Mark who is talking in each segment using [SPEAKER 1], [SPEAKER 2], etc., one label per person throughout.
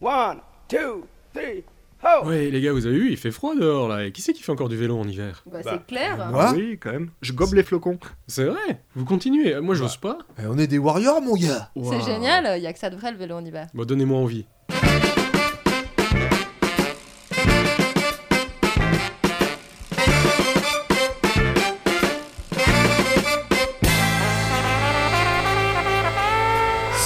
[SPEAKER 1] One, two, three, ho!
[SPEAKER 2] Ouais, les gars, vous avez vu, il fait froid dehors là. Et qui c'est qui fait encore du vélo en hiver
[SPEAKER 3] Bah,
[SPEAKER 4] Bah,
[SPEAKER 3] c'est clair.
[SPEAKER 4] Moi
[SPEAKER 5] Oui, quand même. Je gobe les flocons.
[SPEAKER 2] C'est vrai Vous continuez Moi, j'ose pas.
[SPEAKER 4] Eh, On est des warriors, mon gars
[SPEAKER 3] C'est génial, il y a que ça de vrai le vélo en hiver.
[SPEAKER 2] Bon, donnez-moi envie.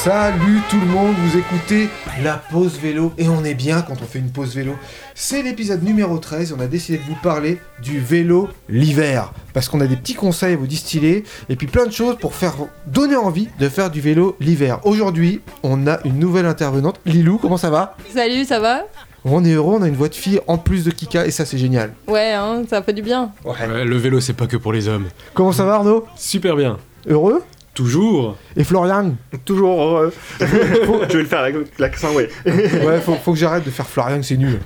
[SPEAKER 4] Salut tout le monde, vous écoutez la pause vélo et on est bien quand on fait une pause vélo. C'est l'épisode numéro 13 et on a décidé de vous parler du vélo l'hiver parce qu'on a des petits conseils à vous distiller et puis plein de choses pour faire donner envie de faire du vélo l'hiver. Aujourd'hui, on a une nouvelle intervenante, Lilou, comment ça va?
[SPEAKER 3] Salut, ça va?
[SPEAKER 4] On est heureux, on a une voix de fille en plus de Kika et ça c'est génial.
[SPEAKER 3] Ouais, hein, ça fait du bien.
[SPEAKER 2] Ouais, le vélo, c'est pas que pour les hommes.
[SPEAKER 4] Comment ça va Arnaud?
[SPEAKER 2] Super bien.
[SPEAKER 4] Heureux?
[SPEAKER 2] Toujours.
[SPEAKER 4] Et Florian
[SPEAKER 5] Toujours heureux. je vais le faire avec l'accent, ouais.
[SPEAKER 4] Ouais, faut, faut que j'arrête de faire Florian, c'est nul.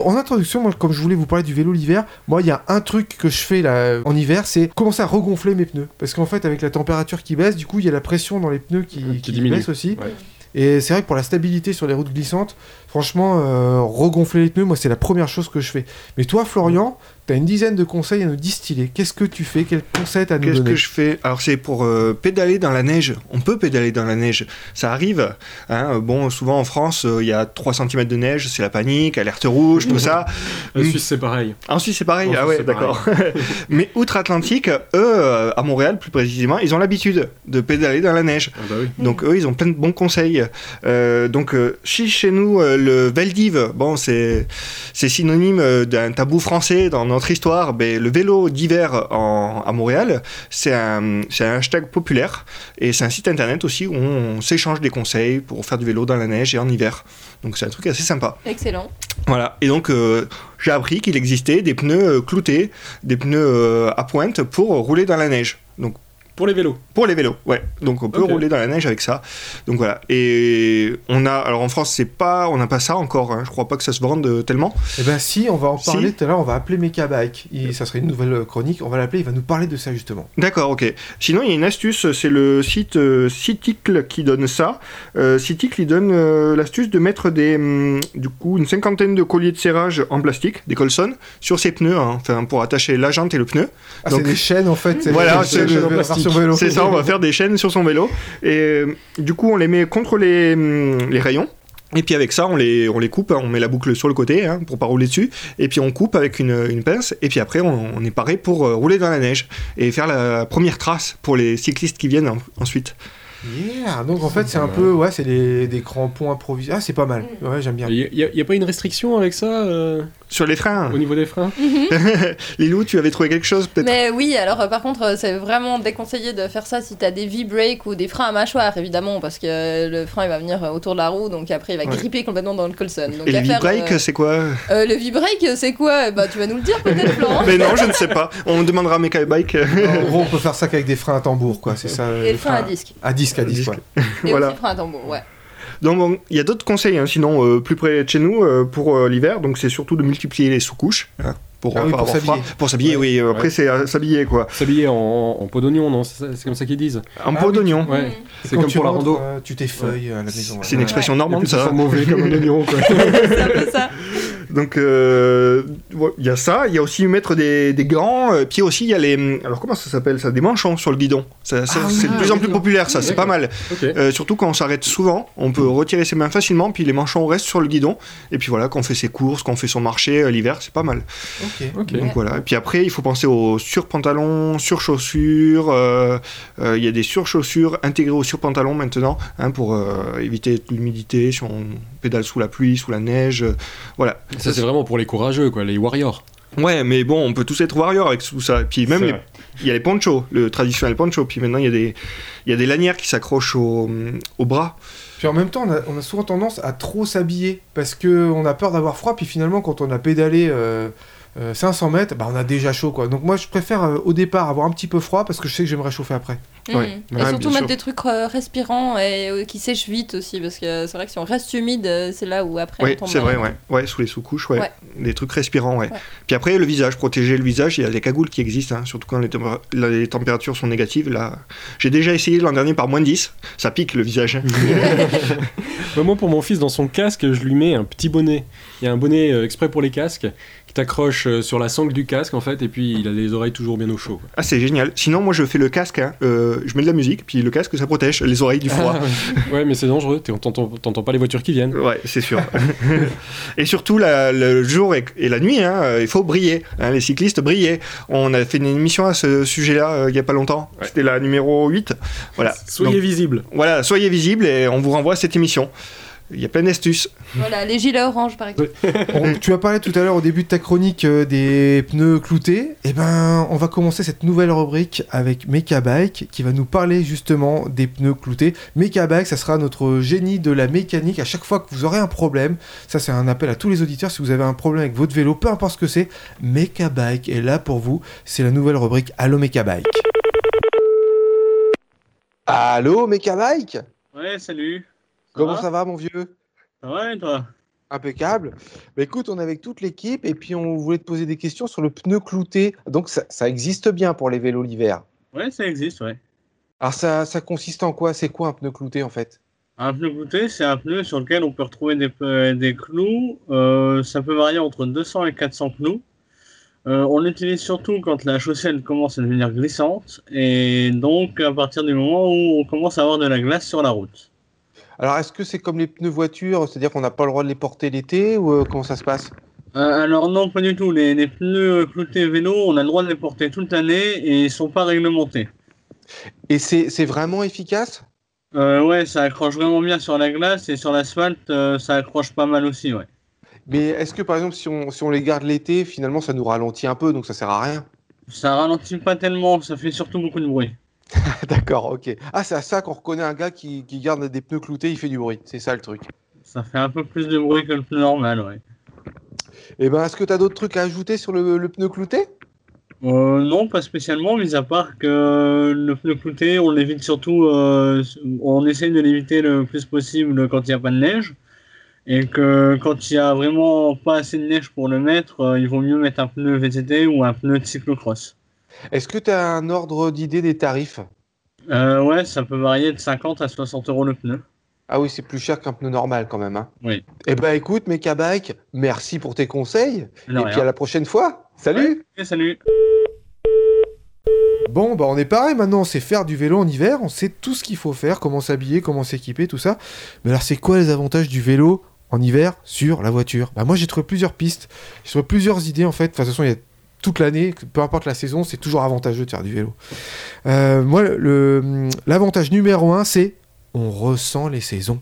[SPEAKER 4] En introduction, moi, comme je voulais vous parler du vélo l'hiver, moi, il y a un truc que je fais là en hiver, c'est commencer à regonfler mes pneus. Parce qu'en fait, avec la température qui baisse, du coup, il y a la pression dans les pneus qui,
[SPEAKER 2] Qui
[SPEAKER 4] qui
[SPEAKER 2] diminue.
[SPEAKER 4] baisse aussi.
[SPEAKER 2] Ouais.
[SPEAKER 4] Et c'est vrai que pour la stabilité sur les routes glissantes, franchement, euh, regonfler les pneus, moi, c'est la première chose que je fais. Mais toi, Florian, t'as une dizaine de conseils à nous distiller. Qu'est-ce que tu fais? Quel conseil t'as à nous
[SPEAKER 5] Qu'est-ce que je fais? Alors c'est pour euh, pédaler dans la neige. On peut pédaler dans la neige. Ça arrive. hein. Bon, souvent en France, euh, il y a 3 cm de neige, c'est la panique, alerte rouge, tout ça.
[SPEAKER 2] La
[SPEAKER 5] Mm.
[SPEAKER 2] Suisse, c'est pareil.
[SPEAKER 5] En Suisse, c'est pareil.
[SPEAKER 2] En
[SPEAKER 5] ah ouais,
[SPEAKER 2] c'est
[SPEAKER 5] d'accord. Mais outre-Atlantique, eux, euh, à Montréal plus précisément, ils ont l'habitude de pédaler dans la neige.
[SPEAKER 2] Ah bah oui.
[SPEAKER 5] Donc eux, ils ont plein de bons conseils. Euh, donc euh, si chez nous, euh, le Veldiv, bon, c'est c'est synonyme d'un tabou français dans notre histoire. Mais le vélo d'hiver en- à Montréal, c'est un, c'est un hashtag populaire et c'est un site internet aussi où on s'échange des conseils pour faire du vélo dans la neige et en hiver. Donc c'est un truc assez sympa.
[SPEAKER 3] Excellent.
[SPEAKER 5] Voilà. Et donc euh, j'ai appris qu'il existait des pneus euh, cloutés, des pneus euh, à pointe pour rouler dans la neige. Donc
[SPEAKER 2] Pour les vélos.
[SPEAKER 5] pour les vélos, ouais. Donc on peut rouler dans la neige avec ça. Donc voilà. Et on a, alors en France, c'est pas, on n'a pas ça encore. hein. Je crois pas que ça se vende euh, tellement.
[SPEAKER 4] Eh ben si, on va en
[SPEAKER 5] Si.
[SPEAKER 4] parler tout à l'heure, on va appeler Mecha Bike. Et ça serait une nouvelle euh, chronique, on va l'appeler, il va nous parler de ça justement.
[SPEAKER 5] D'accord, ok. Sinon, il y a une astuce, c'est le site euh, Citicle qui donne ça. Euh, Citicle, il donne euh, l'astuce de mettre des, hum, du coup, une cinquantaine de colliers de serrage en plastique, des Colson, sur ses pneus, hein, enfin pour attacher la jante et le pneu.
[SPEAKER 4] Ah,
[SPEAKER 5] Donc-
[SPEAKER 4] c'est des chaînes en fait. c'est
[SPEAKER 5] Voilà, c'est C'est ça, on va faire des chaînes sur son vélo. Et euh, du coup, on les met contre les, hum, les rayons. Et puis avec ça, on les, on les coupe, hein, on met la boucle sur le côté hein, pour pas rouler dessus. Et puis on coupe avec une, pince. Et puis après, on, on est paré pour euh, rouler dans la neige et faire la première trace pour les cyclistes qui viennent en- ensuite.
[SPEAKER 4] Yeah, donc en fait c'est un peu, ouais, c'est des, des crampons improvisés. Ah c'est pas mal, ouais j'aime bien.
[SPEAKER 2] Il y, a- y a pas une restriction avec ça euh,
[SPEAKER 5] Sur les freins,
[SPEAKER 2] au niveau des freins
[SPEAKER 5] Lilou, tu avais trouvé quelque chose peut-être
[SPEAKER 3] Mais oui, alors euh, par contre, euh, c'est vraiment déconseillé de faire ça si t'as des V-brake ou des freins à mâchoire, évidemment, parce que euh, le frein il va venir autour de la roue, donc après il va
[SPEAKER 5] Ouais.
[SPEAKER 3] gripper complètement dans le colson. Donc,
[SPEAKER 5] Et V-brake,
[SPEAKER 3] euh,
[SPEAKER 5] c'est quoi?
[SPEAKER 3] euh, Le V-brake, c'est quoi? Bah tu vas nous le dire peut-être, Florent
[SPEAKER 5] Mais non, je ne sais pas. On demandera à Mecha Bike.
[SPEAKER 4] en gros on peut faire ça qu'avec des freins à tambour quoi, c'est ça.
[SPEAKER 3] Et
[SPEAKER 4] les
[SPEAKER 3] le frein à disque.
[SPEAKER 4] À disque, à disque,
[SPEAKER 5] disque.
[SPEAKER 4] ouais.
[SPEAKER 3] Et
[SPEAKER 5] Voilà.
[SPEAKER 3] aussi à tambour, ouais.
[SPEAKER 5] Donc bon, il y a d'autres conseils, hein, sinon euh, plus près de chez nous euh, pour euh, l'hiver. Donc c'est surtout de multiplier les sous-couches hein, pour,
[SPEAKER 4] Ah
[SPEAKER 5] euh,
[SPEAKER 4] oui,
[SPEAKER 5] pas
[SPEAKER 4] pour s'habiller.
[SPEAKER 5] Pour s'habiller, oui. euh, Après
[SPEAKER 2] Ouais.
[SPEAKER 5] c'est euh, s'habiller quoi.
[SPEAKER 2] S'habiller en, en pot d'oignon, non C'est comme ça qu'ils disent.
[SPEAKER 5] En
[SPEAKER 4] Ah
[SPEAKER 5] pot
[SPEAKER 4] oui,
[SPEAKER 5] d'oignon.
[SPEAKER 2] Ouais.
[SPEAKER 3] Mm.
[SPEAKER 2] C'est
[SPEAKER 4] Quand
[SPEAKER 2] comme
[SPEAKER 4] tu
[SPEAKER 2] pour la rando.
[SPEAKER 4] euh, tu t'effeuilles à la maison.
[SPEAKER 5] C'est une
[SPEAKER 4] ouais.
[SPEAKER 5] expression normande
[SPEAKER 2] ça sent mauvais comme un oignon, quoi.
[SPEAKER 3] c'est un peu ça.
[SPEAKER 5] Donc euh, ouais, il y a ça. Il y a aussi mettre des, des gants. euh, puis aussi il y a les. Alors comment ça s'appelle ça Des manchons sur le guidon. Ça, ça,
[SPEAKER 4] Ah
[SPEAKER 5] c'est
[SPEAKER 4] oui,
[SPEAKER 5] de plus en plus populaire ça. C'est pas mal. Euh, surtout quand on s'arrête souvent, on peut retirer ses mains facilement, puis les manchons restent sur le guidon. Et puis voilà, quand on fait ses courses, quand on fait son marché euh, l'hiver, c'est pas mal.
[SPEAKER 4] Ok.
[SPEAKER 2] Ok.
[SPEAKER 5] Donc voilà. Et puis après, il faut penser aux surpantalons, surchaussures. euh, euh, Il y a des surchaussures intégrées aux surpantalons maintenant, hein, pour euh, éviter l'humidité si on pédale sous la pluie, sous la neige. euh, voilà.
[SPEAKER 2] Ça, c'est vraiment pour les courageux, quoi, les warriors.
[SPEAKER 5] Ouais, mais bon, on peut tous être warriors avec tout ça. Et puis même, les- il y a les ponchos, le traditionnel poncho. Puis maintenant, il y a des, il y a des lanières qui s'accrochent au, au bras.
[SPEAKER 4] Puis en même temps, on a, on a souvent tendance à trop s'habiller parce que on a peur d'avoir froid. Puis finalement, quand on a pédalé euh, euh, 500 mètres, bah, on a déjà chaud quoi. Donc moi je préfère euh, au départ avoir un petit peu froid parce que je sais que je vais me réchauffer après.
[SPEAKER 5] Ouais.
[SPEAKER 3] Et
[SPEAKER 5] Ouais,
[SPEAKER 3] surtout mettre
[SPEAKER 5] sûr.
[SPEAKER 3] des trucs euh, respirants et euh, qui sèchent vite aussi, parce que c'est vrai que si on reste humide, euh, c'est là où après
[SPEAKER 5] Oui,
[SPEAKER 3] on tombe
[SPEAKER 5] c'est vrai, ouais. Ouais, sous les sous-couches, ouais.
[SPEAKER 3] Ouais.
[SPEAKER 5] Des trucs respirants, ouais.
[SPEAKER 3] Ouais.
[SPEAKER 5] Puis après, le visage, protéger le visage, il y a des cagoules qui existent, hein, surtout quand les, les températures sont négatives. Là, j'ai déjà essayé l'an dernier par moins 10, ça pique le visage.
[SPEAKER 2] moi, pour mon fils, dans son casque, je lui mets un petit bonnet. Il y a un bonnet euh, exprès pour les casques qui t'accroche sur la sangle du casque, en fait, et puis il a les oreilles toujours bien au chaud.
[SPEAKER 5] ah, c'est génial. Sinon, moi, je fais le casque, hein, euh, je mets de la musique, puis le casque, ça protège les oreilles du froid.
[SPEAKER 2] Ah, ouais. mais c'est dangereux, t'entends pas les voitures qui viennent.
[SPEAKER 5] Ouais, c'est sûr. et surtout, la- le jour et, et la nuit, hein, il faut briller. hein, les cyclistes briller. On a fait une émission à ce sujet-là euh, il y a pas longtemps.
[SPEAKER 2] Ouais.
[SPEAKER 5] C'était la numéro 8. Voilà.
[SPEAKER 2] Soyez
[SPEAKER 5] Donc,
[SPEAKER 2] visibles.
[SPEAKER 5] voilà, soyez visibles et on vous renvoie à cette émission. Il y a plein d'astuces.
[SPEAKER 3] Voilà, les gilets orange par exemple.
[SPEAKER 4] On- tu as parlé tout à l'heure au début de ta chronique euh, des pneus cloutés. Et ben, on va commencer cette nouvelle rubrique avec Mecha Bike qui va nous parler justement des pneus cloutés. Mecha Bike, ça sera notre génie de la mécanique. À chaque fois que vous aurez un problème, ça c'est un appel à tous les auditeurs. Si vous avez un problème avec votre vélo, peu importe ce que c'est, Mecha Bike est là pour vous. C'est la nouvelle rubrique Allo Mecha Bike. Allô Mecha Bike?
[SPEAKER 6] Ouais, salut.
[SPEAKER 4] Comment ça va mon vieux?
[SPEAKER 6] Ça va et toi?
[SPEAKER 4] Impeccable. Bah écoute, on est avec toute l'équipe et puis on voulait te poser des questions sur le pneu clouté. Donc ça, ça existe bien pour les vélos l'hiver.
[SPEAKER 6] Ouais, ça existe, ouais.
[SPEAKER 4] Alors ça, ça consiste en quoi? C'est quoi un pneu clouté en fait?
[SPEAKER 6] Un pneu clouté, c'est un pneu sur lequel on peut retrouver des, pe- des clous. Euh, ça peut varier entre 200 et 400 clous. Euh, on l'utilise surtout quand la chaussée elle commence à devenir glissante et donc à partir du moment où on commence à avoir de la glace sur la route.
[SPEAKER 4] Alors est-ce que c'est comme les pneus voiture, c'est-à-dire qu'on n'a pas le droit de les porter l'été ou euh, comment ça se passe?
[SPEAKER 6] Euh, alors non, pas du tout. Les, les pneus cloutés vélo, on a le droit de les porter toute l'année et ils sont pas réglementés.
[SPEAKER 4] Et c'est vraiment efficace?
[SPEAKER 6] Euh, ouais, ça accroche vraiment bien sur la glace et sur l'asphalte, euh, ça accroche pas mal aussi, ouais.
[SPEAKER 4] Mais est-ce que par exemple si on, si on les garde l'été, finalement ça nous ralentit un peu donc ça sert à rien?
[SPEAKER 6] Ça ralentit pas tellement, ça fait surtout beaucoup de bruit.
[SPEAKER 4] D'accord, ok. Ah c'est à ça qu'on reconnaît un gars qui, qui garde des pneus cloutés, il fait du bruit. C'est ça le truc.
[SPEAKER 6] Ça fait un peu plus de bruit que le pneu normal, ouais.
[SPEAKER 4] Et ben est-ce que tu as d'autres trucs à ajouter sur le, le pneu clouté?
[SPEAKER 6] Euh, non, pas spécialement, mis à part que le pneu clouté, on l'évite surtout, euh, on essaye de l'éviter le plus possible quand il n'y a pas de neige. Et que quand il n'y a vraiment pas assez de neige pour le mettre, euh, il vaut mieux mettre un pneu VTT ou un pneu de cyclocross.
[SPEAKER 4] Est-ce que tu as un ordre d'idée des tarifs?
[SPEAKER 6] Euh, ouais, ça peut varier de 50 à 60 euros le pneu.
[SPEAKER 4] Ah oui, c'est plus cher qu'un pneu normal quand même. Hein.
[SPEAKER 6] Oui.
[SPEAKER 4] Eh ben écoute, Mecha Bike, merci pour tes conseils. Et
[SPEAKER 6] rien.
[SPEAKER 4] puis à la prochaine fois. Salut
[SPEAKER 6] Ok, salut.
[SPEAKER 4] Bon, bah on est pareil maintenant, on sait faire du vélo en hiver, on sait tout ce qu'il faut faire, comment s'habiller, comment s'équiper, tout ça. Mais alors c'est quoi les avantages du vélo en hiver sur la voiture? Bah moi j'ai trouvé plusieurs pistes, j'ai trouvé plusieurs idées en fait. Enfin, de toute façon, il y a toute l'année, peu importe la saison, c'est toujours avantageux de faire du vélo. Euh, moi, l'avantage numéro un, c'est on ressent les saisons.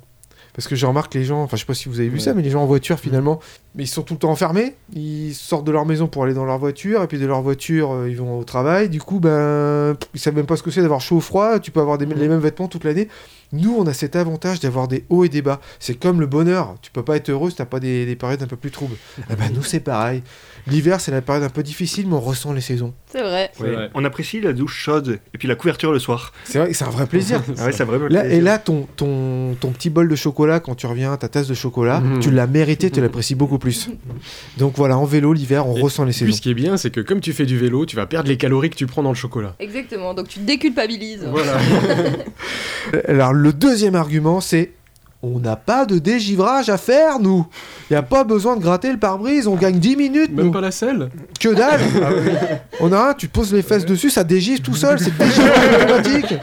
[SPEAKER 4] Parce que je remarque les gens, enfin je sais pas si vous avez vu
[SPEAKER 2] Ouais.
[SPEAKER 4] ça, mais les gens en voiture finalement, mais ils sont tout le temps enfermés. Ils sortent de leur maison pour aller dans leur voiture, et puis de leur voiture, euh, ils vont au travail. Du coup, ben, ils savent même pas ce que c'est d'avoir chaud ou froid. Tu peux avoir des- les mêmes vêtements toute l'année. Nous, on a cet avantage d'avoir des hauts et des bas. C'est comme le bonheur. Tu peux pas être heureux si t'as pas des, des périodes un peu plus troubles. Eh ben, nous, c'est pareil. L'hiver, c'est la période un peu difficile, mais on ressent les saisons.
[SPEAKER 3] C'est vrai.
[SPEAKER 5] On apprécie la douche chaude et puis la couverture le soir.
[SPEAKER 4] C'est vrai, c'est un vrai plaisir.
[SPEAKER 5] Ah ouais, c'est vraiment
[SPEAKER 4] Là,
[SPEAKER 5] plaisir.
[SPEAKER 4] et là, ton, ton, ton petit bol de chocolat, quand tu reviens, ta tasse de chocolat,
[SPEAKER 2] Mhm.
[SPEAKER 4] tu l'as mérité, tu l'apprécies beaucoup plus. Donc voilà, en vélo, l'hiver, on
[SPEAKER 2] Et
[SPEAKER 4] ressent les
[SPEAKER 2] Puis
[SPEAKER 4] saisons.
[SPEAKER 2] ce qui est bien, c'est que comme tu fais du vélo, tu vas perdre les calories que tu prends dans le chocolat.
[SPEAKER 3] Exactement, donc tu déculpabilises.
[SPEAKER 2] Voilà.
[SPEAKER 4] Alors, le deuxième argument, c'est on n'a pas de dégivrage à faire, nous. Il n'y a pas besoin de gratter le pare-brise, on gagne 10 minutes,
[SPEAKER 2] Même
[SPEAKER 4] nous.
[SPEAKER 2] pas la selle.
[SPEAKER 4] Que dalle On a un, tu poses les fesses dessus, ça dégivre tout seul, c'est dégivrage automatique.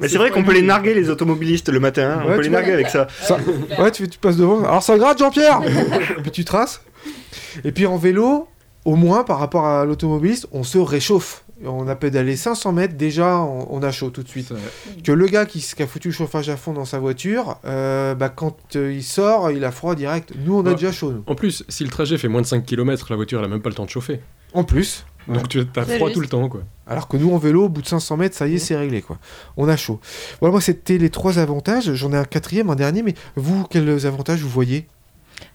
[SPEAKER 5] Mais c'est vrai qu'on peut les narguer les automobilistes le matin. hein. On peut
[SPEAKER 4] tu
[SPEAKER 5] les narguer
[SPEAKER 4] vois.
[SPEAKER 5] avec ça.
[SPEAKER 4] Ça- Ouais, tu, tu passes devant. Alors ça gratte, Jean-Pierre Et puis tu traces. Et puis en vélo, au moins par rapport à l'automobiliste, on se réchauffe. On a pédalé 500 mètres, déjà on, on a chaud tout de suite. Que le gars qui, a foutu le chauffage à fond dans sa voiture, euh, bah, quand euh, il sort, il a froid direct. Nous, on a
[SPEAKER 2] Ouais.
[SPEAKER 4] déjà chaud. nous.
[SPEAKER 2] En plus, si le trajet fait moins de 5 km, la voiture elle a même pas le temps de chauffer.
[SPEAKER 4] En plus.
[SPEAKER 2] Donc tu as froid
[SPEAKER 3] juste.
[SPEAKER 2] tout le temps quoi.
[SPEAKER 4] Alors que nous, en vélo, au bout de 500 mètres, ça y est, c'est réglé. quoi. On a chaud. Voilà, moi, c'était les trois avantages. J'en ai un quatrième, un dernier. Mais vous, quels avantages vous voyez?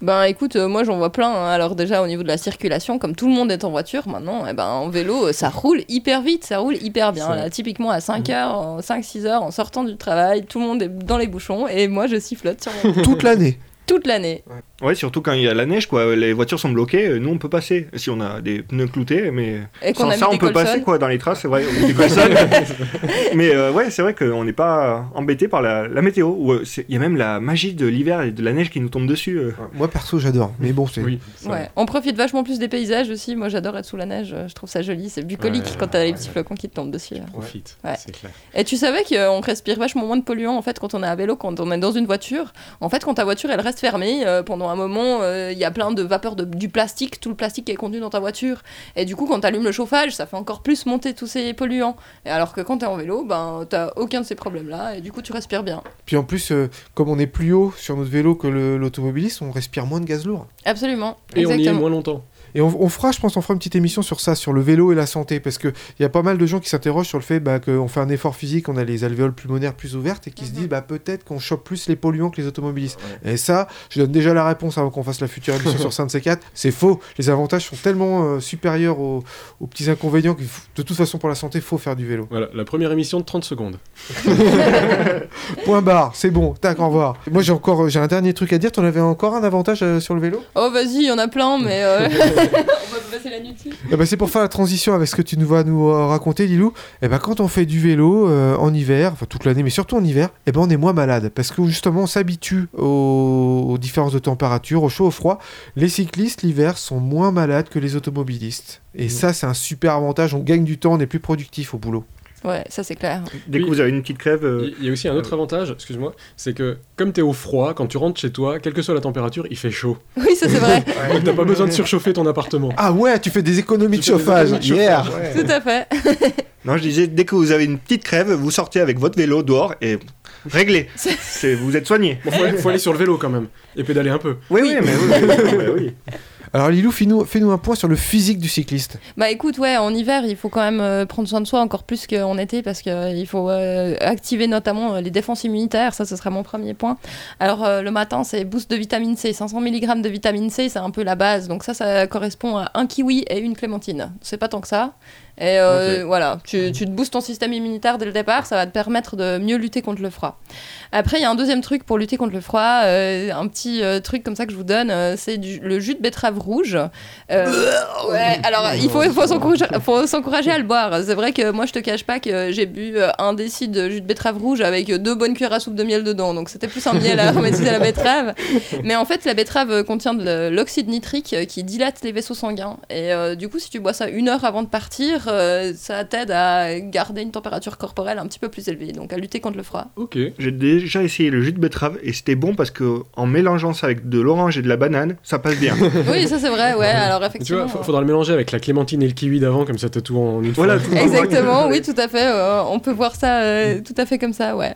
[SPEAKER 3] Ben écoute, euh, moi j'en vois plein. hein. Alors déjà au niveau de la circulation, comme tout le monde est en voiture maintenant, eh ben, en vélo, euh, ça roule hyper vite, ça roule hyper bien.
[SPEAKER 2] C'est
[SPEAKER 3] Là, typiquement à
[SPEAKER 2] Mm.
[SPEAKER 3] 5 heures, en 5-6 heures, en sortant du travail, tout le monde est dans les bouchons et moi je sifflote sur mon
[SPEAKER 4] Toute l'année.
[SPEAKER 3] Toute l'année.
[SPEAKER 5] Ouais, surtout quand il y a la neige, quoi. Les voitures sont bloquées, euh, nous on peut passer. Si on a des pneus cloutés, mais
[SPEAKER 3] Et
[SPEAKER 5] sans ça on peut passer, quoi, dans les traces, c'est vrai. mais euh, ouais, c'est vrai qu'on n'est pas embêté par la, la météo. Euh, Il y a même la magie de l'hiver et de la neige qui nous tombe dessus. euh.
[SPEAKER 4] Moi perso j'adore, mais bon c'est.
[SPEAKER 2] Oui.
[SPEAKER 3] Ouais. On profite vachement plus des paysages aussi. Moi j'adore être sous la neige, je trouve ça joli. C'est bucolique
[SPEAKER 2] Ouais,
[SPEAKER 3] quand t'as les
[SPEAKER 2] ouais.
[SPEAKER 3] petits flocons qui te tombent dessus. là.
[SPEAKER 2] Profite.
[SPEAKER 3] Ouais.
[SPEAKER 2] C'est clair.
[SPEAKER 3] Et tu savais qu'on respire vachement moins de polluants en fait quand on est à vélo, quand on est dans une voiture. En fait, quand ta voiture elle reste fermée euh, pendant un moment, euh, il y a plein de vapeur de, du plastique, tout le plastique qui est contenu dans ta voiture. Et du coup, quand tu allumes le chauffage, ça fait encore plus monter tous ces polluants. Et alors que quand tu es en vélo, ben t'as aucun de ces problèmes là et du coup tu respires bien.
[SPEAKER 4] Puis en plus, euh, comme on est plus haut sur notre vélo que l'automobiliste, on respire moins de gaz lourd.
[SPEAKER 3] Absolument.
[SPEAKER 2] Et on y est
[SPEAKER 3] Exactement.
[SPEAKER 2] moins longtemps.
[SPEAKER 4] Et on, on fera, je pense, on fera une petite émission sur ça, sur le vélo et la santé, parce qu'il y a pas mal de gens qui s'interrogent sur le fait bah, qu'on fait un effort physique, on a les alvéoles pulmonaires plus ouvertes, et qui se disent bah, peut-être qu'on chope plus les polluants que les automobilistes. Et ça, je donne déjà la réponse avant qu'on fasse la future émission sur 5 de ces 4 c'est faux. Les avantages sont tellement euh, supérieurs aux, aux petits inconvénients que de toute façon pour la santé, faut faire du vélo.
[SPEAKER 2] Voilà, la première émission de 30 secondes.
[SPEAKER 4] Point barre, c'est bon, tac, au revoir. Moi j'ai encore, euh, j'ai un dernier truc à dire, t'en avais encore un avantage euh, sur le vélo?
[SPEAKER 3] Oh vas-y, il y en a plein, mais euh, on va passer la nuit dessus.
[SPEAKER 4] Eh ben, c'est pour faire la transition avec ce que tu nous vas nous euh, raconter, Lilou. Eh ben, quand on fait du vélo euh, en hiver, enfin toute l'année, mais surtout en hiver, eh ben, on est moins malade parce que justement on s'habitue aux... aux différences de température, au chaud, au froid. Les cyclistes l'hiver sont moins malades que les automobilistes. Et ça, c'est un super avantage. On gagne du temps, on est plus productif au boulot.
[SPEAKER 3] Ouais, ça c'est clair.
[SPEAKER 5] Dès que
[SPEAKER 2] Oui.
[SPEAKER 5] vous avez une petite crève, euh,
[SPEAKER 2] Il y a aussi un autre avantage, excuse-moi, c'est que comme t'es au froid, quand tu rentres chez toi, quelle que soit la température, il fait chaud.
[SPEAKER 3] Oui, ça c'est vrai.
[SPEAKER 2] Donc t'as pas besoin de surchauffer ton appartement.
[SPEAKER 4] Ah ouais, tu fais des économies de
[SPEAKER 2] Tu
[SPEAKER 4] chauffage.
[SPEAKER 2] de
[SPEAKER 4] Yeah.
[SPEAKER 3] Tout à fait.
[SPEAKER 5] non, je disais, dès que vous avez une petite crève, vous sortez avec votre vélo dehors et réglé. Vous êtes soigné.
[SPEAKER 2] Bon, faut, aller, faut aller sur le vélo quand même, et pédaler un peu.
[SPEAKER 5] Oui, oui, mais oui. oui, mais oui.
[SPEAKER 4] Alors Lilou, fais-nous un point sur le physique du cycliste.
[SPEAKER 3] Bah écoute, ouais, en hiver, il faut quand même euh, prendre soin de soi encore plus qu'en été parce qu'il faut euh, activer notamment euh, les défenses immunitaires. Ça, ce sera mon premier point. Alors, euh, le matin, c'est boost de vitamine C. 500 mg de vitamine C, c'est un peu la base. Donc, ça, ça correspond à un kiwi et une clémentine. C'est pas tant que ça. Et euh, voilà, tu, tu te boostes ton système immunitaire dès le départ, ça va te permettre de mieux lutter contre le froid. Après, il y a un deuxième truc pour lutter contre le froid, euh, un petit euh, truc comme ça que je vous donne, euh, c'est du- le jus de betterave rouge. Euh, ouais, alors il faut, il faut s'encourager faut s'encourager à le boire. C'est vrai que moi, je te cache pas que j'ai bu un décide de jus de betterave rouge avec deux bonnes cuillères à soupe de miel dedans, donc c'était plus un miel à aromatisé à la betterave. Mais en fait, la betterave contient de l'oxyde nitrique qui dilate les vaisseaux sanguins. Et euh, du coup, si tu bois ça une heure avant de partir, euh, ça t'aide à garder une température corporelle un petit peu plus élevée, donc à lutter contre le froid.
[SPEAKER 2] Ok.
[SPEAKER 5] J'ai déjà essayé le jus de betterave et c'était bon parce que en mélangeant ça avec de l'orange et de la banane, ça passe bien.
[SPEAKER 3] Oui, ça c'est vrai, ouais. Alors
[SPEAKER 2] Et tu
[SPEAKER 3] effectivement.
[SPEAKER 2] vois, fa- faudra le mélanger avec la clémentine et le kiwi d'avant, comme ça t'as tout en une
[SPEAKER 5] Voilà,
[SPEAKER 2] fois.
[SPEAKER 3] Exactement, oui, tout à fait. euh, on peut voir ça euh, tout à fait comme ça, ouais.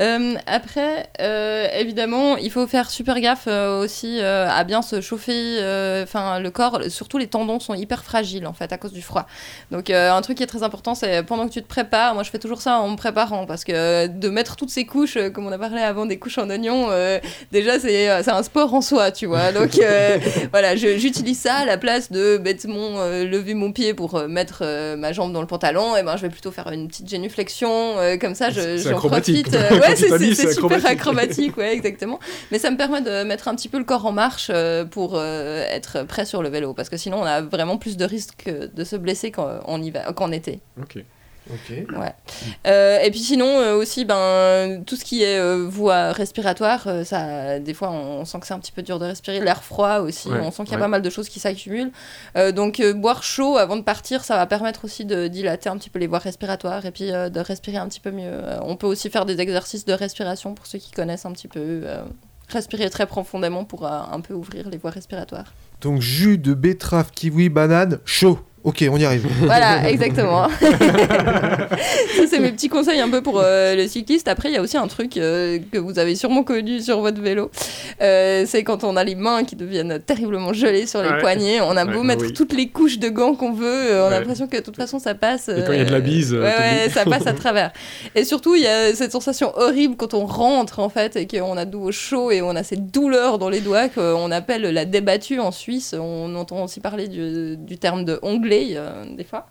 [SPEAKER 3] Euh, après, euh, évidemment, il faut faire super gaffe euh, aussi euh, à bien se chauffer. euh, Enfin, le corps, surtout les tendons sont hyper fragiles en fait à cause du froid. Donc, euh, un truc qui est très important, c'est pendant que tu te prépares. Moi, je fais toujours ça en me préparant parce que de mettre toutes ces couches, euh, comme on a parlé avant, des couches en oignon, euh, déjà c'est euh, un sport en soi, tu vois. Donc, euh, voilà, j'utilise ça à la place de bêtement euh, lever mon pied pour euh, mettre euh, ma jambe dans le pantalon. Et ben, je vais plutôt faire une petite génuflexion, euh, comme ça, j'en profite. euh,
[SPEAKER 2] Quand
[SPEAKER 3] ouais, c'est, super
[SPEAKER 2] acrobatique.
[SPEAKER 3] acrobatique, ouais, exactement. Mais ça me permet de mettre un petit peu le corps en marche euh, pour euh, être prêt sur le vélo, parce que sinon, on a vraiment plus de risques de se blesser qu'en, en hiver, qu'en été.
[SPEAKER 2] Ok.
[SPEAKER 3] Ouais. Euh, et puis sinon euh, aussi ben tout ce qui est euh, voie respiratoire, euh, ça des fois on sent que c'est un petit peu dur de respirer. L'air froid aussi,
[SPEAKER 2] Ouais,
[SPEAKER 3] on sent qu'il y a
[SPEAKER 2] ouais.
[SPEAKER 3] pas mal de choses qui s'accumulent. Euh, donc euh, boire chaud avant de partir, ça va permettre aussi de dilater un petit peu les voies respiratoires et puis euh, de respirer un petit peu mieux. Euh, on peut aussi faire des exercices de respiration pour ceux qui connaissent un petit peu. euh, respirer très profondément pour euh, un peu ouvrir les voies respiratoires.
[SPEAKER 4] Donc jus de betterave, kiwi, banane, chaud. Ok, on y arrive.
[SPEAKER 3] Voilà, exactement. ça, c'est mes petits conseils un peu pour euh, les cyclistes. Après, il y a aussi un truc euh, que vous avez sûrement connu sur votre vélo. Euh, c'est quand on a les mains qui deviennent terriblement gelées sur les
[SPEAKER 2] Ouais.
[SPEAKER 3] poignets. On a
[SPEAKER 2] Ouais,
[SPEAKER 3] beau
[SPEAKER 2] bah
[SPEAKER 3] mettre
[SPEAKER 2] oui.
[SPEAKER 3] toutes les couches de gants qu'on veut, euh, on a l'impression que de toute façon, ça passe.
[SPEAKER 2] Et quand il y a de la bise,
[SPEAKER 3] ouais,
[SPEAKER 2] euh,
[SPEAKER 3] ça passe à travers. Et surtout, il y a cette sensation horrible quand on rentre, en fait, et qu'on a de nouveau chaud et on a cette douleur dans les doigts qu'on appelle la débattue en Suisse. On entend aussi parler du, du terme de euh, des fois.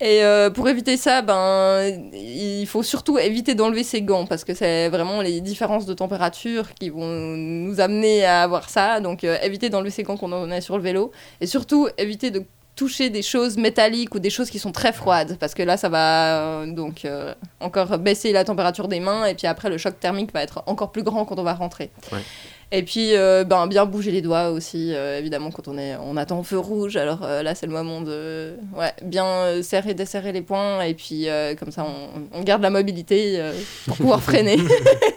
[SPEAKER 3] Et euh, pour éviter ça, ben, il faut surtout éviter d'enlever ses gants parce que c'est vraiment les différences de température qui vont nous amener à avoir ça. Donc, euh, éviter d'enlever ses gants quand on est sur le vélo. Et surtout, éviter de toucher des choses métalliques ou des choses qui sont très froides parce que là ça va donc encore baisser la température des mains et puis après le choc thermique va être encore plus grand quand on va rentrer. Et puis euh, ben, bien bouger les doigts aussi euh, évidemment quand on est on attend feu rouge alors euh, là c'est le moment de ouais, bien euh, serrer desserrer les poings et puis euh, comme ça on, on garde la mobilité euh, pour pouvoir freiner.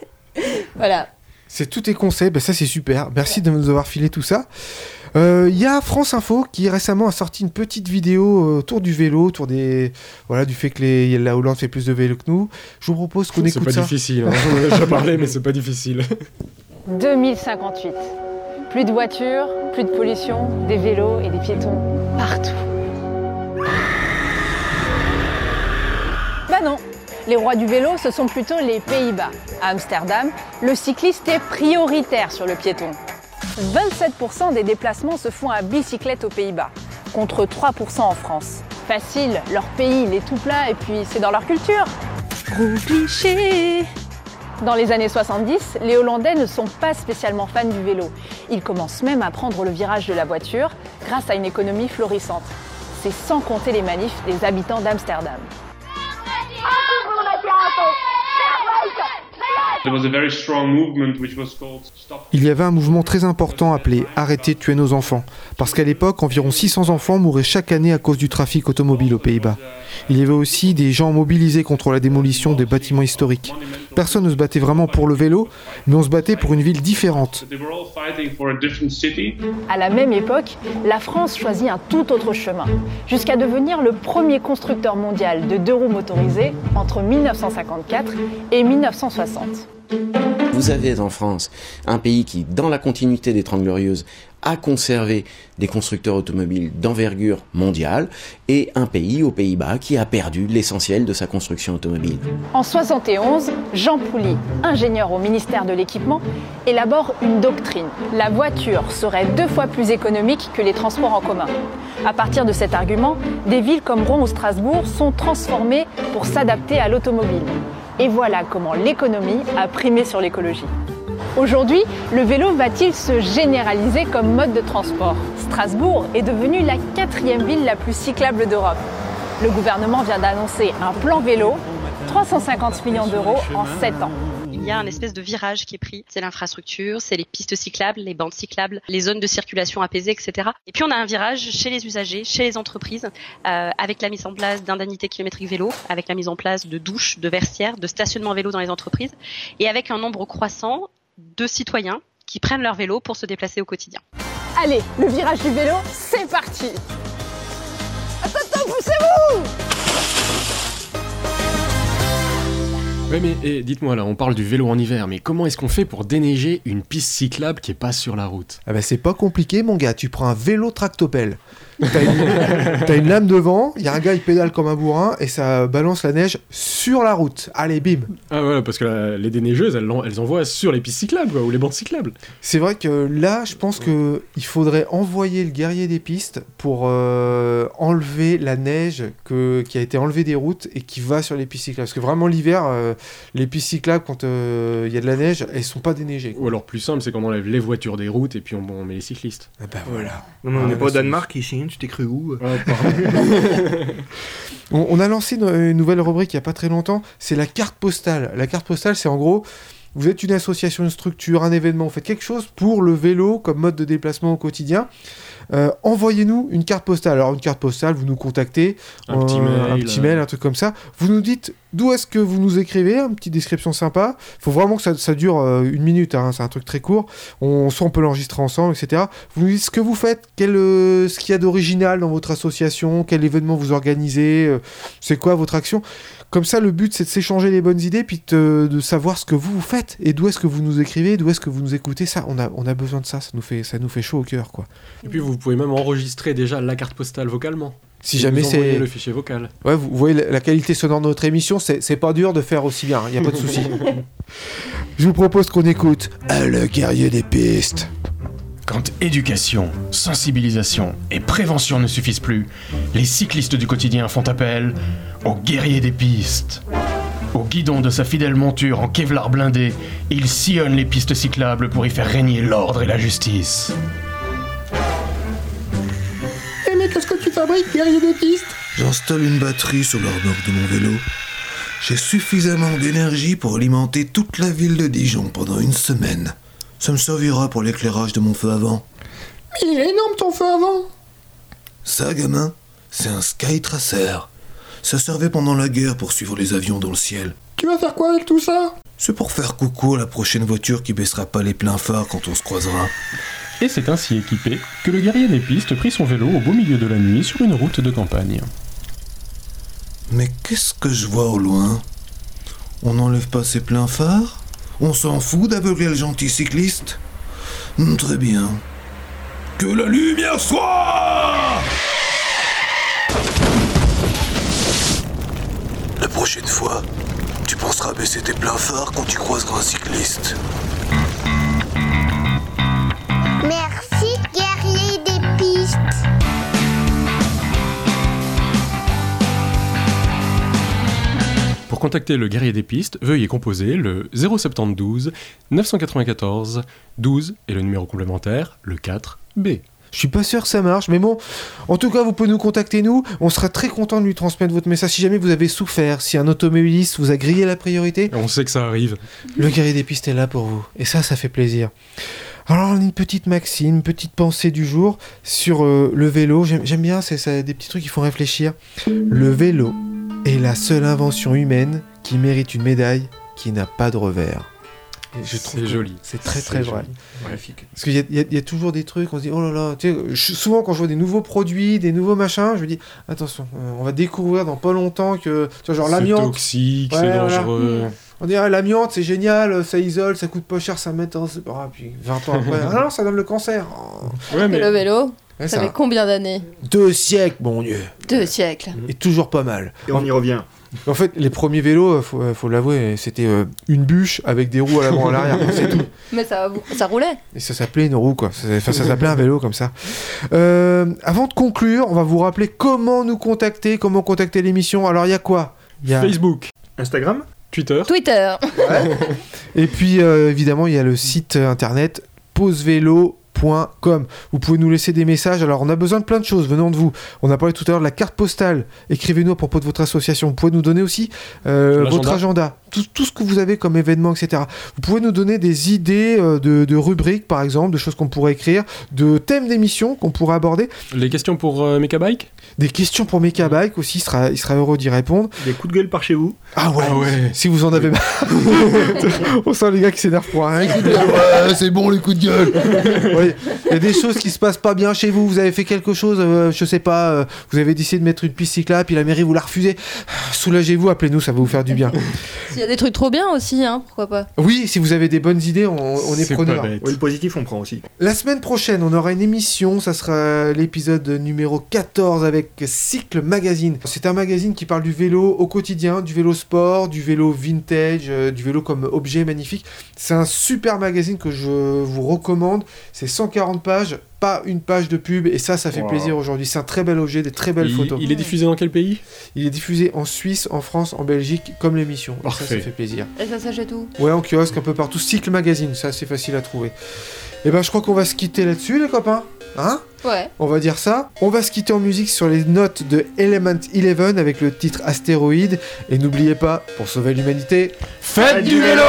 [SPEAKER 3] voilà.
[SPEAKER 4] C'est tous tes conseils, bah ça c'est super. Merci de nous avoir filé tout ça. Euh, Il y a France Info qui récemment a sorti une petite vidéo autour du vélo, autour des voilà du fait que les, la Hollande fait plus de vélo que nous. Je vous propose qu'on
[SPEAKER 2] C'est
[SPEAKER 4] écoute
[SPEAKER 2] pas
[SPEAKER 4] ça.
[SPEAKER 2] difficile. hein. On en a déjà parlé, mais c'est pas difficile.
[SPEAKER 7] 2058. Plus de voitures, plus de pollution, des vélos et des piétons partout. Bah non, les rois du vélo, ce sont plutôt les Pays-Bas. À Amsterdam, le cycliste est prioritaire sur le piéton. 27% des déplacements se font à bicyclette aux Pays-Bas, contre 3% en France. Facile, leur pays, il est tout plat et puis c'est dans leur culture. Dans les années 70, les Hollandais ne sont pas spécialement fans du vélo. Ils commencent même à prendre le virage de la voiture grâce à une économie florissante. C'est sans compter les manifs des habitants d'Amsterdam.
[SPEAKER 4] Il y avait un mouvement très important appelé Arrêtez de tuer nos enfants, parce qu'à l'époque, environ 600 enfants mouraient chaque année à cause du trafic automobile aux Pays-Bas. Il y avait aussi des gens mobilisés contre la démolition des bâtiments historiques. Personne ne se battait vraiment pour le vélo, mais on se battait pour une ville différente.
[SPEAKER 7] À la même époque, la France choisit un tout autre chemin, jusqu'à devenir le premier constructeur mondial de deux roues motorisées entre 1954 et 1960.
[SPEAKER 8] Vous avez en France un pays qui, dans la continuité des Trente Glorieuses, a conservé des constructeurs automobiles d'envergure mondiale et un pays, aux Pays-Bas, qui a perdu l'essentiel de sa construction automobile.
[SPEAKER 7] En 71, Jean Pouly, ingénieur au ministère de l'Équipement, élabore une doctrine. La voiture serait deux fois plus économique que les transports en commun. À partir de cet argument, des villes comme Rouen ou Strasbourg sont transformées pour s'adapter à l'automobile. Et voilà comment l'économie a primé sur l'écologie. Aujourd'hui, le vélo va-t-il se généraliser comme mode de transport? Strasbourg est devenue la quatrième ville la plus cyclable d'Europe. Le gouvernement vient d'annoncer un plan vélo, 350 millions d'euros en 7 ans.
[SPEAKER 9] Il y a un espèce de virage qui est pris. C'est l'infrastructure, c'est les pistes cyclables, les bandes cyclables, les zones de circulation apaisées, etc. Et puis on a un virage chez les usagers, chez les entreprises, euh, avec la mise en place d'indemnités kilométriques vélo, avec la mise en place de douches, de vestiaires, de stationnement vélo dans les entreprises, et avec un nombre croissant de citoyens qui prennent leur vélo pour se déplacer au quotidien.
[SPEAKER 7] Allez, le virage du vélo, c'est parti attends, poussez-vous
[SPEAKER 2] Ouais, mais et dites-moi là, on parle du vélo en hiver, mais comment est-ce qu'on fait pour déneiger une piste cyclable qui est pas sur la route?
[SPEAKER 4] Ah bah c'est pas compliqué mon gars, tu prends un vélo tractopelle. T'as une, t'as une lame devant, il y a un gars il pédale comme un bourrin et ça balance la neige sur la route. Allez bim
[SPEAKER 2] Ah voilà, parce que la- les déneigeuses, elles, envoient sur les pistes cyclables, quoi, ou les bandes cyclables.
[SPEAKER 4] C'est vrai que là je pense que il faudrait envoyer le guerrier des pistes pour euh, enlever la neige que, qui a été enlevée des routes et qui va sur les pistes cyclables. Parce que vraiment l'hiver, euh, les pistes cyclables quand euh, il y a de la neige, elles sont pas déneigées.
[SPEAKER 2] Ou alors plus simple, c'est qu'on enlève les voitures des routes et puis on, on met les cyclistes.
[SPEAKER 4] Ah bah voilà.
[SPEAKER 5] Non, mais on
[SPEAKER 4] Ah,
[SPEAKER 5] n'est pas au Danemark ici, hein, tu t'es cru où
[SPEAKER 4] On, on a lancé une, une nouvelle rubrique il n'y a pas très longtemps, c'est la carte postale. La carte postale, c'est en gros, vous êtes une association, une structure, un événement, vous faites quelque chose pour le vélo comme mode de déplacement au quotidien. Euh, Envoyez-nous une carte postale. Alors une carte postale, vous nous contactez,
[SPEAKER 2] Un petit
[SPEAKER 4] euh, un petit mail, un truc comme ça. Vous nous dites d'où est-ce que vous nous écrivez, une petite description sympa. faut vraiment que ça, ça dure euh, une minute, hein, c'est un truc très court. On, soit on peut l'enregistrer ensemble, etc. Vous nous dites ce que vous faites, quel, ce qu'il y a d'original dans votre association, quel événement vous organisez, c'est quoi votre action. Comme ça, le but, c'est de s'échanger les bonnes idées, puis de, de savoir ce que vous, vous faites, et d'où est-ce que vous nous écrivez, d'où est-ce que vous nous écoutez. Ça, on a, on a besoin de ça, ça nous fait, ça nous fait chaud au cœur, quoi.
[SPEAKER 2] Et puis vous pouvez même enregistrer déjà la carte postale vocalement.
[SPEAKER 4] Si
[SPEAKER 2] Et
[SPEAKER 4] jamais c'est...
[SPEAKER 2] le fichier vocal.
[SPEAKER 4] Ouais, vous voyez la, la qualité sonore de notre émission, c'est pas dur de faire aussi bien, il n'y a pas de souci. Je vous propose qu'on écoute Ah, le guerrier des pistes.
[SPEAKER 10] Quand éducation, sensibilisation et prévention ne suffisent plus, les cyclistes du quotidien font appel aux guerriers des pistes. Au guidon de sa fidèle monture en Kevlar blindé, il sillonne les pistes cyclables pour y faire régner l'ordre et la justice.
[SPEAKER 11] Eh mais qu'est-ce que tu fabriques, guerrier des pistes?
[SPEAKER 12] J'installe une batterie sur l'armoire de mon vélo. J'ai suffisamment d'énergie pour alimenter toute la ville de Dijon pendant une semaine. Ça me servira pour l'éclairage de mon feu avant.
[SPEAKER 11] Mais il est énorme ton feu avant
[SPEAKER 12] Ça, gamin, c'est un Skytracer. Ça servait pendant la guerre pour suivre les avions dans le ciel.
[SPEAKER 11] Tu vas faire quoi avec tout ça?
[SPEAKER 12] C'est pour faire coucou à la prochaine voiture qui baissera pas les pleins phares quand on se croisera.
[SPEAKER 10] Et c'est ainsi équipé que le guerrier des pistes prit son vélo au beau milieu de la nuit sur une route de campagne.
[SPEAKER 12] Mais qu'est-ce que je vois au loin? On n'enlève pas ses pleins phares? On s'en fout d'aveugler le gentil cycliste Hmm, Très bien. Que la lumière soit La prochaine fois, tu penseras baisser tes pleins phares quand tu croiseras un cycliste.
[SPEAKER 2] Contacter le guerrier des pistes, veuillez composer le 072 994 12 et le numéro complémentaire, le 4B.
[SPEAKER 4] Je suis pas sûr que ça marche, mais bon, en tout cas, vous pouvez nous contacter, nous. On sera très content de lui transmettre votre message. Si jamais vous avez souffert, si un automobiliste vous a grillé la priorité,
[SPEAKER 2] On sait que ça arrive.
[SPEAKER 4] le guerrier des pistes est là pour vous. Et ça, ça fait plaisir. Alors, une petite maxime, une petite pensée du jour sur euh, le vélo. J'aime bien, c'est des petits trucs qui font réfléchir. Le vélo est la seule invention humaine qui mérite une médaille qui n'a pas de revers. Et je trouve
[SPEAKER 2] C'est joli.
[SPEAKER 4] C'est très
[SPEAKER 2] C'est
[SPEAKER 4] très vrai.
[SPEAKER 2] joli. Magnifique.
[SPEAKER 4] Parce qu'il y, a- y y toujours des trucs, on se dit, oh là là, tu sais, je- souvent quand je vois des nouveaux produits, des nouveaux machins, je me dis, attention, euh, on va découvrir dans pas longtemps que, tu vois, genre
[SPEAKER 2] C'est
[SPEAKER 4] l'amiante.
[SPEAKER 2] toxique, c'est
[SPEAKER 4] Ouais, voilà.
[SPEAKER 2] dangereux.
[SPEAKER 4] On dit, ah, l'amiante, c'est génial, ça isole, ça coûte pas cher, ça met. Ah, puis 20 ans après, ah non, ça donne le cancer. Oh.
[SPEAKER 2] Ouais,
[SPEAKER 3] Et le vélo,
[SPEAKER 4] Ouais,
[SPEAKER 3] ça
[SPEAKER 4] ça-
[SPEAKER 3] fait combien d'années
[SPEAKER 4] Deux siècles, mon Dieu.
[SPEAKER 3] Deux siècles.
[SPEAKER 4] Et toujours pas mal.
[SPEAKER 5] Et on y revient.
[SPEAKER 4] En fait, les premiers vélos, faut, euh, faut l'avouer, c'était euh, une bûche avec des roues à l'avant et à l'arrière, c'est tout.
[SPEAKER 3] Mais ça, ça roulait.
[SPEAKER 4] Et ça s'appelait une roue, quoi. Enfin, ça s'appelait un vélo comme ça. Euh, avant de conclure, on va vous rappeler comment nous contacter, comment contacter l'émission. Alors, il y a quoi? Il y a...
[SPEAKER 2] Facebook,
[SPEAKER 5] Instagram
[SPEAKER 2] Twitter.
[SPEAKER 3] Twitter.
[SPEAKER 4] Et puis, euh, évidemment, il y a le site internet Vous pouvez nous laisser des messages. Alors, on a besoin de plein de choses venant de vous. On a parlé tout à l'heure de la carte postale. Écrivez-nous à propos de votre association. Vous pouvez nous donner aussi euh, votre agenda, tout, tout ce que vous avez comme événement, etc. Vous pouvez nous donner des idées euh, de, de rubriques, par exemple, de choses qu'on pourrait écrire, de thèmes d'émissions qu'on pourrait aborder.
[SPEAKER 2] Les questions pour euh, Mechabike
[SPEAKER 4] Des questions pour Mechabike aussi, il sera, il sera heureux d'y répondre.
[SPEAKER 5] Des coups de gueule par chez vous.
[SPEAKER 4] Ah ouais, si vous en avez marre. On sent les gars qui s'énervent pour rien.
[SPEAKER 12] Ouais, c'est bon les coups de gueule.
[SPEAKER 4] Il y a des choses qui se passent pas bien chez vous. Vous avez fait quelque chose, euh, je sais pas, euh, vous avez décidé de mettre une piste cyclable, puis la mairie vous l'a refusé. Soulagez-vous, appelez-nous, ça va vous faire du bien.
[SPEAKER 3] Y a des trucs trop bien aussi, hein, pourquoi pas.
[SPEAKER 4] Oui, si vous avez des bonnes idées, on, on est,
[SPEAKER 2] C'est
[SPEAKER 4] preneur.
[SPEAKER 5] Oui, le positif, on prend aussi.
[SPEAKER 4] La semaine prochaine, on aura une émission, ça sera l'épisode numéro 14 avec Cycle Magazine. C'est un magazine qui parle du vélo au quotidien, du vélo sport, du vélo vintage, euh, du vélo comme objet magnifique. C'est un super magazine que je vous recommande. C'est 140 pages, pas une page de pub, et ça, ça fait
[SPEAKER 5] Wow.
[SPEAKER 4] plaisir aujourd'hui. C'est un très bel objet, des très belles
[SPEAKER 2] il,
[SPEAKER 4] photos.
[SPEAKER 2] il est diffusé dans quel pays?
[SPEAKER 4] Il est diffusé en Suisse, en France, en Belgique, comme l'émission. Et Ça, ça fait plaisir.
[SPEAKER 3] Et ça s'achète où?
[SPEAKER 4] Ouais, en kiosque, un peu partout. Cycle Magazine, c'est assez facile à trouver. Et ben, je crois qu'on va se quitter là-dessus, les copains. Hein?
[SPEAKER 3] Ouais.
[SPEAKER 4] On va dire ça. On va se quitter en musique sur les notes de Element 11 avec le titre Astéroïde. Et n'oubliez pas, pour sauver l'humanité,
[SPEAKER 2] Faites du vélo